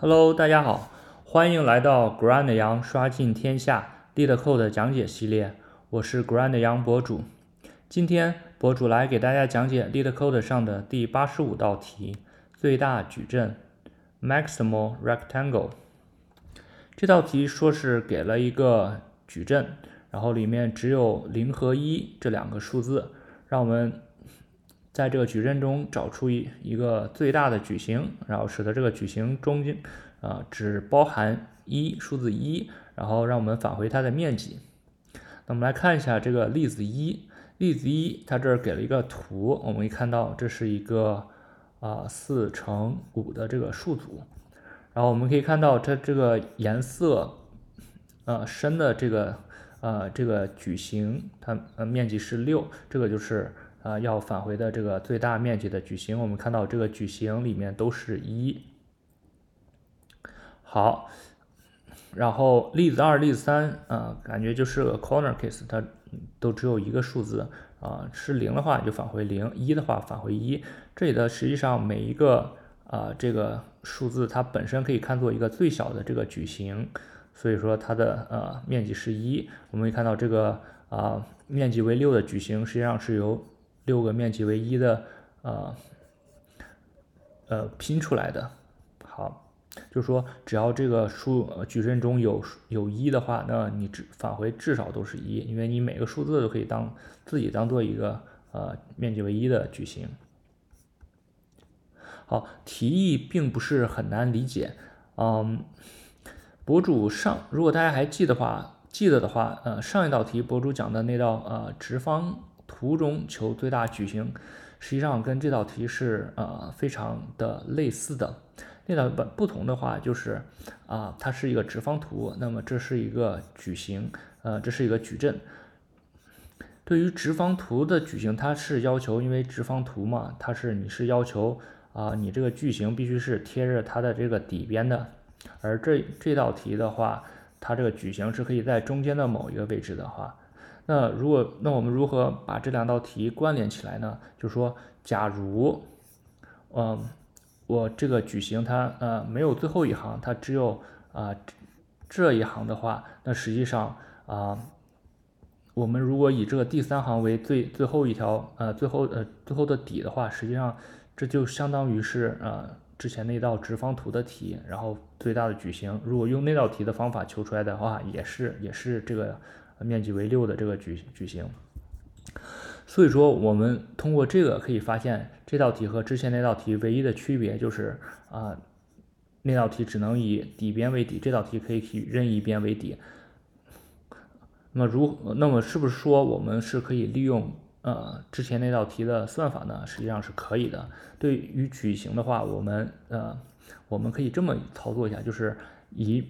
Hello，大家好，欢迎来到 Grand Yang 刷尽天下 LeetCode 讲解系列，我是 Grand Yang 博主。今天博主来给大家讲解 LeetCode 上的第八十五道题，最大矩阵 Maximal Rectangle。这道题说是给了一个矩阵，然后里面只有零和一这两个数字，让我们。在这个矩阵中找出一一个最大的矩形，然后使得这个矩形中间啊只包含一数字一，然后让我们返回它的面积。那我们来看一下这个例子一，例子一它这儿给了一个图，我们可以看到这是一个啊四乘五的这个数组，然后我们可以看到它这个颜色呃深的这个呃这个矩形，它呃面积是六，这个就是。啊，要返回的这个最大面积的矩形，我们看到这个矩形里面都是一。好，然后例子二、例子三，啊，感觉就是个 corner case，它都只有一个数字，啊，是零的话就返回零，一的话返回一。这里的实际上每一个啊这个数字它本身可以看作一个最小的这个矩形，所以说它的呃面积是一。我们可以看到这个啊面积为六的矩形实际上是由六个面积为一的，呃，呃拼出来的，好，就是说只要这个数矩阵中有有一的话，那你至返回至少都是一，因为你每个数字都可以当自己当做一个呃面积为一的矩形。好，题意并不是很难理解，嗯，博主上如果大家还记得话，记得的话，呃，上一道题博主讲的那道呃直方。图中求最大矩形，实际上跟这道题是呃非常的类似的。那道不不同的话就是啊，它是一个直方图，那么这是一个矩形，呃，这是一个矩阵。对于直方图的矩形，它是要求，因为直方图嘛，它是你是要求啊，你这个矩形必须是贴着它的这个底边的。而这这道题的话，它这个矩形是可以在中间的某一个位置的话。那如果那我们如何把这两道题关联起来呢？就是说，假如，嗯，我这个矩形它呃没有最后一行，它只有啊这一行的话，那实际上啊，我们如果以这个第三行为最最后一条呃最后呃最后的底的话，实际上这就相当于是呃之前那道直方图的题，然后最大的矩形，如果用那道题的方法求出来的话，也是也是这个。面积为六的这个矩矩形，所以说我们通过这个可以发现，这道题和之前那道题唯一的区别就是啊，那道题只能以底边为底，这道题可以以任意边为底。那么如那么是不是说我们是可以利用呃之前那道题的算法呢？实际上是可以的。对于矩形的话，我们呃我们可以这么操作一下，就是以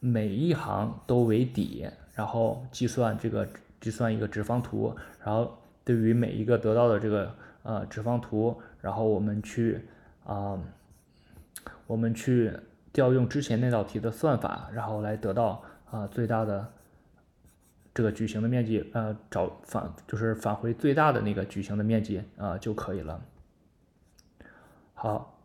每一行都为底。然后计算这个计算一个直方图，然后对于每一个得到的这个呃直方图，然后我们去啊我们去调用之前那道题的算法，然后来得到啊最大的这个矩形的面积，呃找返就是返回最大的那个矩形的面积啊就可以了。好。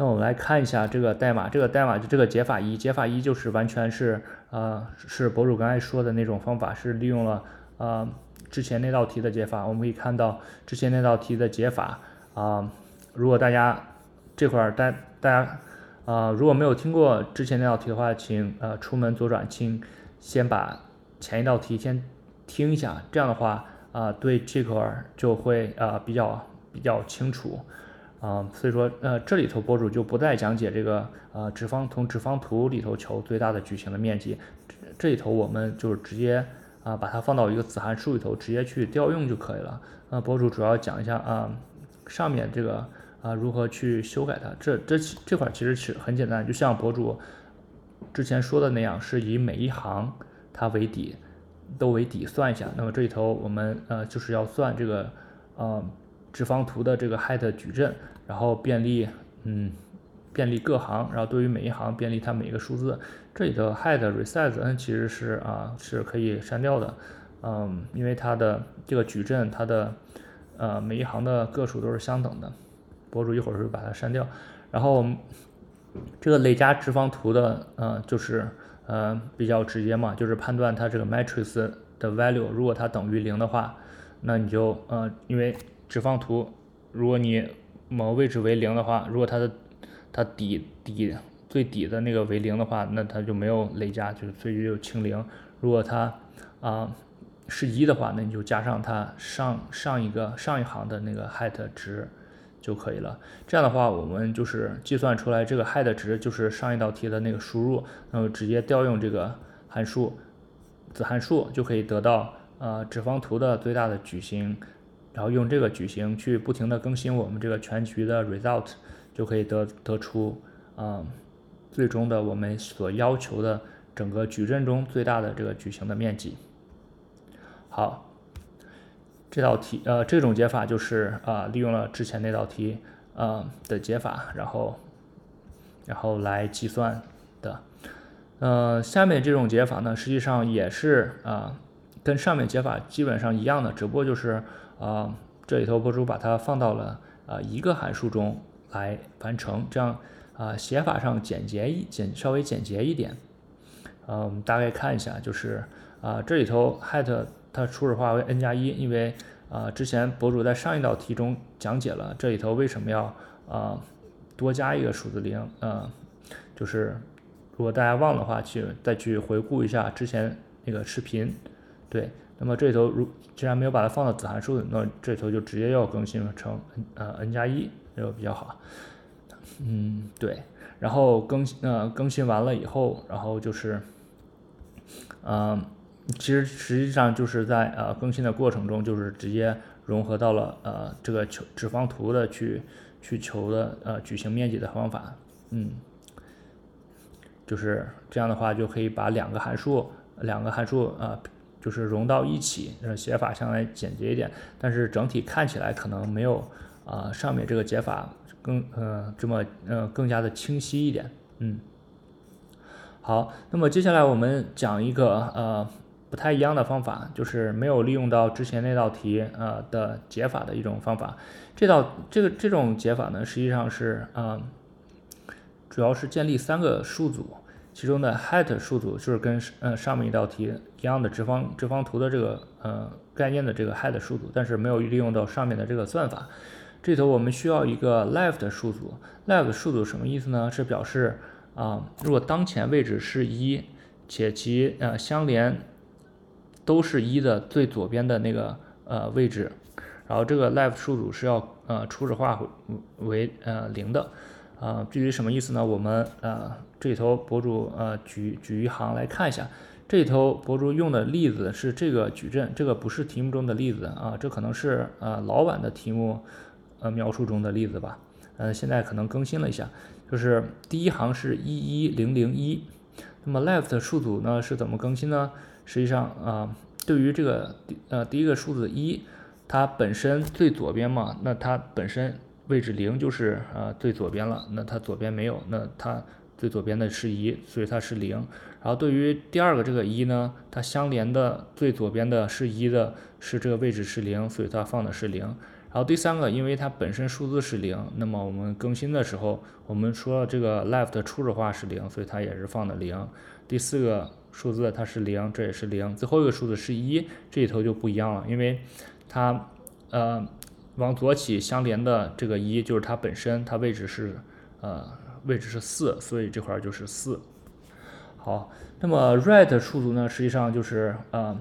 那我们来看一下这个代码，这个代码就这个解法一，解法一就是完全是呃是博主刚才说的那种方法，是利用了呃之前那道题的解法。我们可以看到之前那道题的解法啊，如果大家这块儿大大家啊如果没有听过之前那道题的话，请呃出门左转，请先把前一道题先听一下，这样的话啊对这块儿就会呃比较比较清楚。啊，所以说，呃，这里头博主就不再讲解这个，呃，直方从直方图里头求最大的矩形的面积，这这里头我们就是直接啊把它放到一个子函数里头，直接去调用就可以了。那博主主要讲一下啊，上面这个啊如何去修改它，这这这块其实是很简单，就像博主之前说的那样，是以每一行它为底，都为底算一下。那么这里头我们呃就是要算这个，呃。直方图的这个 height 矩阵，然后便利，嗯，便利各行，然后对于每一行便利它每一个数字。这里的 head resize n 其实是啊是可以删掉的，嗯，因为它的这个矩阵它的呃每一行的个数都是相等的。博主一会儿会把它删掉。然后这个累加直方图的，呃，就是呃比较直接嘛，就是判断它这个 matrix 的 value，如果它等于零的话，那你就呃，因为直方图，如果你某位置为零的话，如果它的它底底最底的那个为零的话，那它就没有累加，就所以就清零。如果它啊是一的话，那你就加上它上上一个上一行的那个 height 值就可以了。这样的话，我们就是计算出来这个 height 值就是上一道题的那个输入，那么直接调用这个函数子函数就可以得到呃直方图的最大的矩形。然后用这个矩形去不停的更新我们这个全局的 result，就可以得得出啊最终的我们所要求的整个矩阵中最大的这个矩形的面积。好，这道题呃这种解法就是啊利用了之前那道题呃的解法，然后然后来计算的。呃下面这种解法呢实际上也是啊跟上面解法基本上一样的，只不过就是。啊，这里头博主把它放到了啊一个函数中来完成，这样啊写法上简洁一简稍微简洁一点。呃，我们大概看一下，就是啊这里头 height 它初始化为 n 加一，因为啊之前博主在上一道题中讲解了这里头为什么要啊多加一个数字零，呃，就是如果大家忘的话，去再去回顾一下之前那个视频，对。那么这里头如既然没有把它放到子函数，那这里头就直接要更新成 n 呃 n 加一，这个比较好。嗯，对。然后更新呃更新完了以后，然后就是，嗯，其实实际上就是在呃更新的过程中，就是直接融合到了呃这个求直方图的去去求的呃矩形面积的方法。嗯，就是这样的话就可以把两个函数两个函数啊。就是融到一起，呃，写法相对简洁一点，但是整体看起来可能没有啊上面这个解法更呃这么呃更加的清晰一点，嗯。好，那么接下来我们讲一个呃不太一样的方法，就是没有利用到之前那道题呃的解法的一种方法。这道这个这种解法呢，实际上是啊主要是建立三个数组。其中的 height 数组就是跟呃上面一道题一样的直方直方图的这个呃概念的这个 height 数组，但是没有利用到上面的这个算法。这头我们需要一个 left 数组，left 数组什么意思呢？是表示啊，如果当前位置是一，且其呃相连都是一的最左边的那个呃位置，然后这个 left 数组是要呃初始化为呃零的。啊，至于什么意思呢？我们呃这里头博主呃举举一行来看一下，这里头博主用的例子是这个矩阵，这个不是题目中的例子啊，这可能是呃老版的题目呃描述中的例子吧，呃现在可能更新了一下，就是第一行是一一零零一，那么 left 数组呢是怎么更新呢？实际上啊，对于这个呃第一个数字一，它本身最左边嘛，那它本身。位置零就是呃最左边了，那它左边没有，那它最左边的是一，所以它是零。然后对于第二个这个一呢，它相连的最左边的是一的，是这个位置是零，所以它放的是零。然后第三个，因为它本身数字是零，那么我们更新的时候，我们说这个 left 初始化是零，所以它也是放的零。第四个数字它是零，这也是零。最后一个数字是一，这里头就不一样了，因为它呃。往左起相连的这个一就是它本身，它位置是呃位置是四，所以这块就是四。好，那么 right 数组呢，实际上就是呃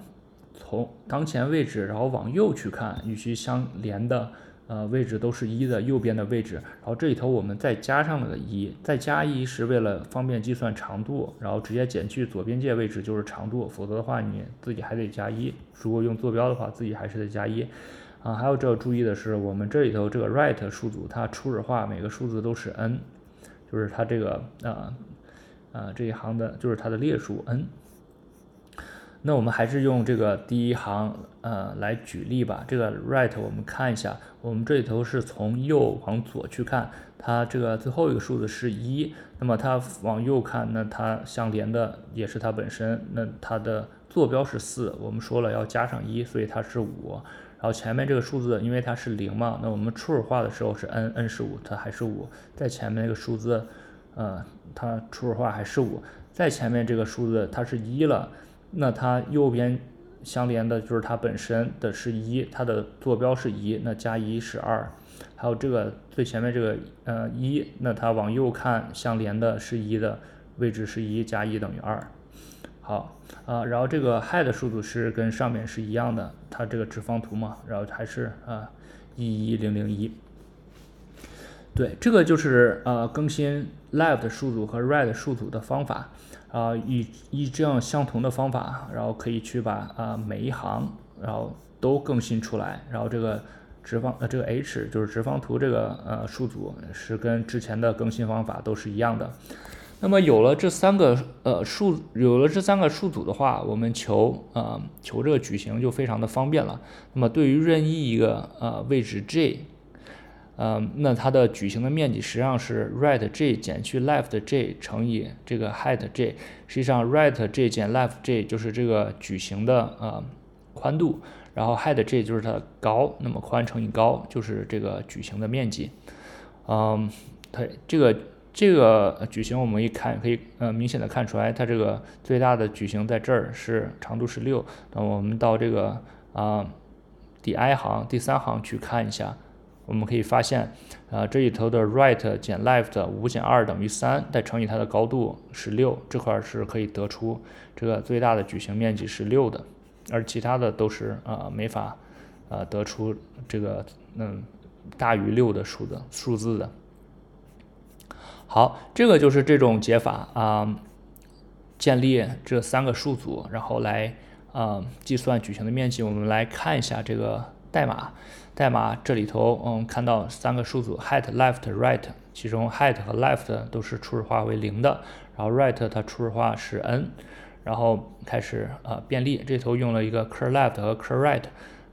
从当前位置然后往右去看，与其相连的呃位置都是一的右边的位置，然后这里头我们再加上了个一，再加一是为了方便计算长度，然后直接减去左边界位置就是长度，否则的话你自己还得加一，如果用坐标的话，自己还是得加一。啊，还有这要注意的是，我们这里头这个 right 数组，它初始化每个数字都是 n，就是它这个啊啊这一行的，就是它的列数 n。那我们还是用这个第一行呃来举例吧。这个 right 我们看一下，我们这里头是从右往左去看，它这个最后一个数字是一，那么它往右看，那它相连的也是它本身，那它的坐标是四，我们说了要加上一，所以它是五。然后前面这个数字，因为它是零嘛，那我们初始化的时候是 n，n 是五，它还是五。在前面那个数字，呃，它初始化还是五，在前面这个数字它是一了，那它右边相连的就是它本身的是一，它的坐标是一，那加一是二，还有这个最前面这个呃一，那它往右看相连的是一的位置是一，加一等于二。好啊，然后这个 head 数组是跟上面是一样的，它这个直方图嘛，然后还是啊一一零零一。对，这个就是呃更新 left 数组和 right 数组的方法啊，以以这样相同的方法，然后可以去把啊每一行然后都更新出来，然后这个直方呃这个 h 就是直方图这个呃数组是跟之前的更新方法都是一样的。那么有了这三个呃数，有了这三个数组的话，我们求呃求这个矩形就非常的方便了。那么对于任意一个呃位置 j，呃那它的矩形的面积实际上是 right j 减去 left j 乘以这个 height j。实际上 right j 减 left j 就是这个矩形的呃宽度，然后 height j 就是它高，那么宽乘以高就是这个矩形的面积。嗯，对这个。这个矩形我们一看可以呃明显的看出来，它这个最大的矩形在这儿是长度是六。那我们到这个啊第 i 行第三行去看一下，我们可以发现啊这里头的 right 减 left 五减二等于三，再乘以它的高度是六，这块是可以得出这个最大的矩形面积是六的，而其他的都是啊没法啊得出这个嗯大于六的数的数字的。好，这个就是这种解法啊，建立这三个数组，然后来啊计算矩形的面积。我们来看一下这个代码，代码这里头，嗯，看到三个数组，height、left、right，其中 height 和 left 都是初始化为零的，然后 right 它初始化是 n，然后开始啊便利，这头用了一个 cur left 和 cur right，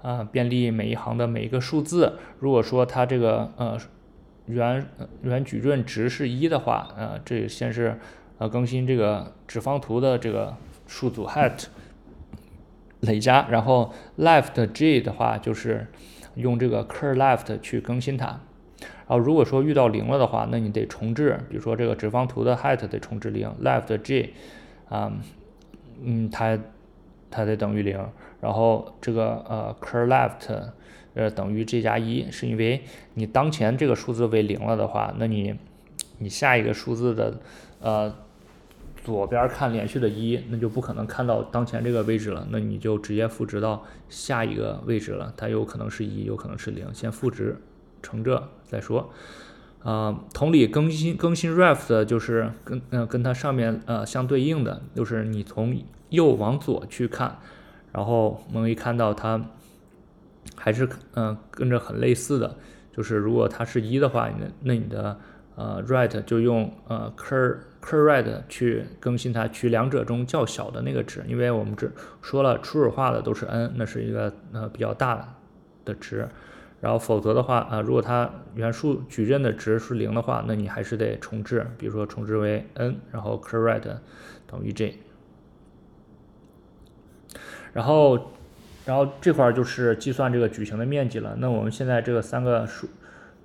啊便利每一行的每一个数字。如果说它这个呃。原原矩阵值是一的话，呃，这先是呃更新这个直方图的这个数组 height 累加，然后 left g 的话就是用这个 cur left 去更新它。然后如果说遇到零了的话，那你得重置，比如说这个直方图的 height 得重置零，left g 啊，嗯，它它得等于零，然后这个呃 cur left。呃，等于 j 加一，是因为你当前这个数字为零了的话，那你你下一个数字的呃左边看连续的一，那就不可能看到当前这个位置了，那你就直接赋值到下一个位置了，它有可能是一，有可能是零，先赋值成这再说。啊，同理，更新更新 ref 的就是跟呃跟它上面呃相对应的，就是你从右往左去看，然后我们可以看到它。还是嗯跟着很类似的，就是如果它是一的话，那那你的呃 right 就用呃 cur cur right 去更新它，取两者中较小的那个值，因为我们这说了初始化的都是 n，那是一个呃比较大的值，然后否则的话啊，如果它原数矩阵的值是零的话，那你还是得重置，比如说重置为 n，然后 cur right 等于 j，然后。然后这块就是计算这个矩形的面积了。那我们现在这个三个数，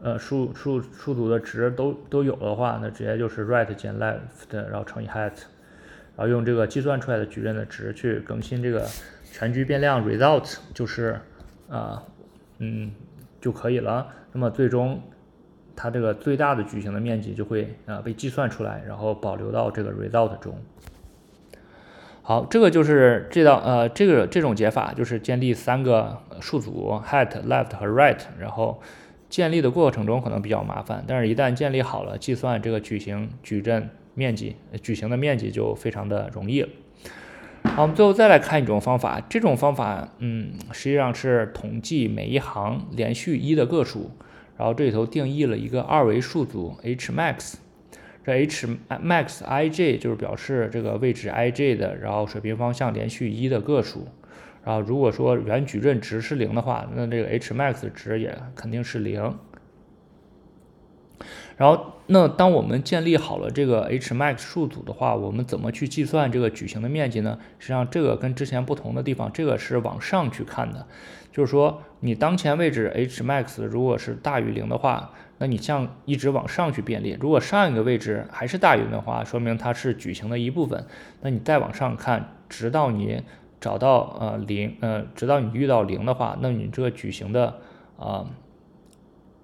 呃数数数组的值都都有的话，那直接就是 right 减 left，然后乘以 height，然后用这个计算出来的矩阵的值去更新这个全局变量 result，就是啊嗯就可以了。那么最终它这个最大的矩形的面积就会啊被计算出来，然后保留到这个 result 中。好，这个就是这道呃，这个这种解法就是建立三个数组 height、left 和 right，然后建立的过程中可能比较麻烦，但是一旦建立好了，计算这个矩形矩阵面积矩形的面积就非常的容易了。好，我们最后再来看一种方法，这种方法嗯，实际上是统计每一行连续一的个数，然后这里头定义了一个二维数组 h max。这 h max i j 就是表示这个位置 i j 的，然后水平方向连续一的个数。然后如果说原矩阵值是零的话，那这个 h max 值也肯定是零。然后，那当我们建立好了这个 h max 数组的话，我们怎么去计算这个矩形的面积呢？实际上，这个跟之前不同的地方，这个是往上去看的，就是说你当前位置 h max 如果是大于零的话，那你像一直往上去便利。如果上一个位置还是大于的话，说明它是矩形的一部分。那你再往上看，直到你找到呃零，呃，直到你遇到零的话，那你这个矩形的啊。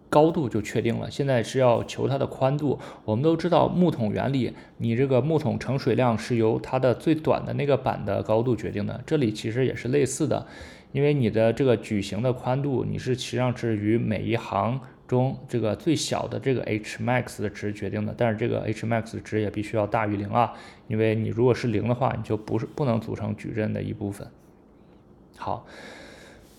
高度就确定了，现在是要求它的宽度。我们都知道木桶原理，你这个木桶盛水量是由它的最短的那个板的高度决定的。这里其实也是类似的，因为你的这个矩形的宽度，你是实际上是与每一行中这个最小的这个 h max 的值决定的。但是这个 h max 值也必须要大于零啊，因为你如果是零的话，你就不是不能组成矩阵的一部分。好。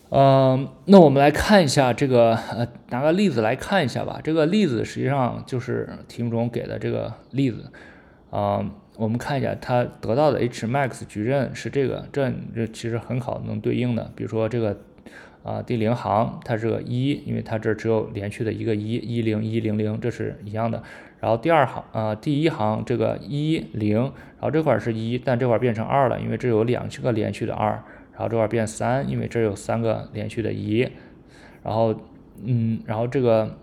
嗯，那我们来看一下这个，呃，拿个例子来看一下吧。这个例子实际上就是题目中给的这个例子。啊，我们看一下它得到的 h max 矩阵是这个，这这其实很好能对应的。比如说这个，啊，第零行它是个一，因为它这只有连续的一个一，一零一零零，这是一样的。然后第二行，啊，第一行这个一零，然后这块是一，但这块变成二了，因为这有两个连续的二。然后这块变三，因为这有三个连续的一，然后，嗯，然后这个，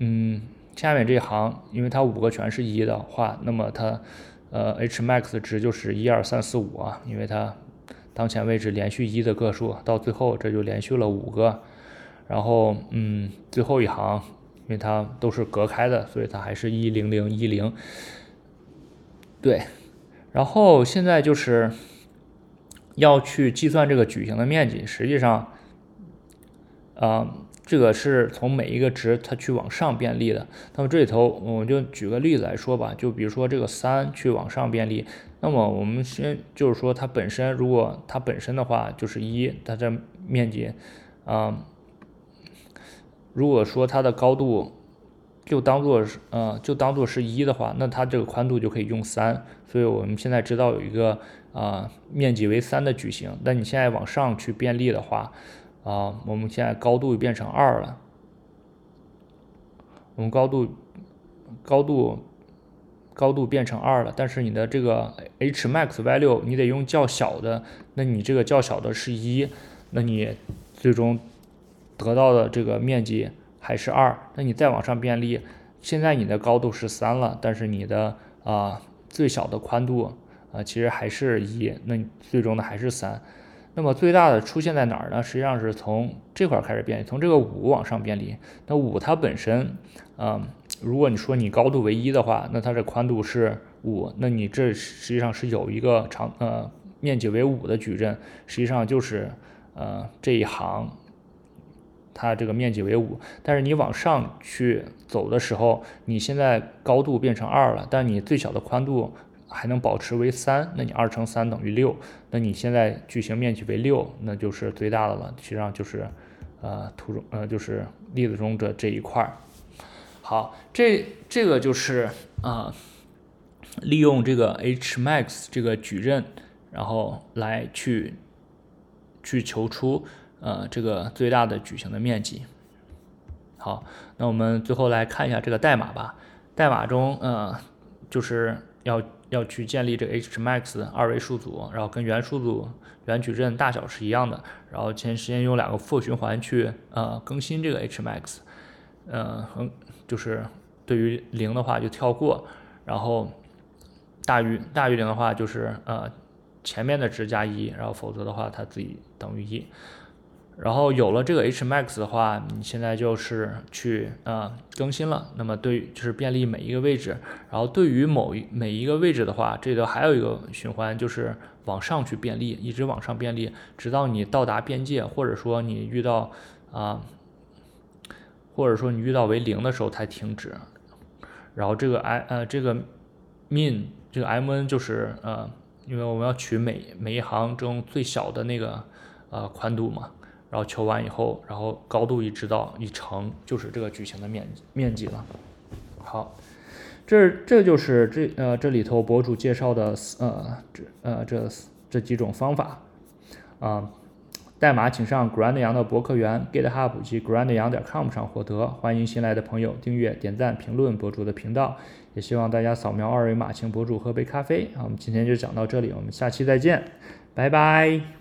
嗯，下面这一行，因为它五个全是一的话，那么它，呃，h max 值就是一二三四五啊，因为它当前位置连续一的个数，到最后这就连续了五个，然后，嗯，最后一行，因为它都是隔开的，所以它还是一零零一零，对，然后现在就是。要去计算这个矩形的面积，实际上，啊，这个是从每一个值它去往上便利的。那么这里头，我就举个例子来说吧，就比如说这个三去往上便利，那么我们先就是说它本身，如果它本身的话就是一，它的面积，啊，如果说它的高度就当做是，呃，就当做是一的话，那它这个宽度就可以用三。所以我们现在知道有一个。啊，面积为三的矩形，那你现在往上去便利的话，啊，我们现在高度变成二了。我们高度高度高度变成二了，但是你的这个 h max value 你得用较小的，那你这个较小的是一，那你最终得到的这个面积还是二。那你再往上便利，现在你的高度是三了，但是你的啊最小的宽度。啊，其实还是一，那你最终的还是三。那么最大的出现在哪儿呢？实际上是从这块开始变，从这个五往上变离。那五它本身，啊，如果你说你高度为一的话，那它的宽度是五，那你这实际上是有一个长呃面积为五的矩阵，实际上就是呃这一行，它这个面积为五。但是你往上去走的时候，你现在高度变成二了，但你最小的宽度。还能保持为三，那你二乘三等于六，那你现在矩形面积为六，那就是最大的了。实际上就是，呃，图中呃就是例子中的这一块儿。好，这这个就是啊，利用这个 h max 这个矩阵，然后来去去求出呃这个最大的矩形的面积。好，那我们最后来看一下这个代码吧。代码中呃就是要。要去建立这个 h max 二维数组，然后跟原数组原矩阵大小是一样的，然后先先用两个 for 循环去呃更新这个 h max，呃，就是对于零的话就跳过，然后大于大于零的话就是呃前面的值加一，然后否则的话它自己等于一。然后有了这个 h max 的话，你现在就是去呃更新了。那么对，就是便利每一个位置。然后对于某一每一个位置的话，这里头还有一个循环，就是往上去便利，一直往上便利，直到你到达边界，或者说你遇到啊，或者说你遇到为零的时候才停止。然后这个 i 呃这个 min 这个 mn 就是呃，因为我们要取每每一行中最小的那个呃宽度嘛。然后求完以后，然后高度一知道一乘就是这个矩形的面面积了。好，这这就是这呃这里头博主介绍的呃这呃这这几种方法啊。代码请上 Grand 羊的博客园 GitHub 及 Grand 羊点 com 上获得。欢迎新来的朋友订阅、点赞、评论博主的频道，也希望大家扫描二维码请博主喝杯咖啡。好，我们今天就讲到这里，我们下期再见，拜拜。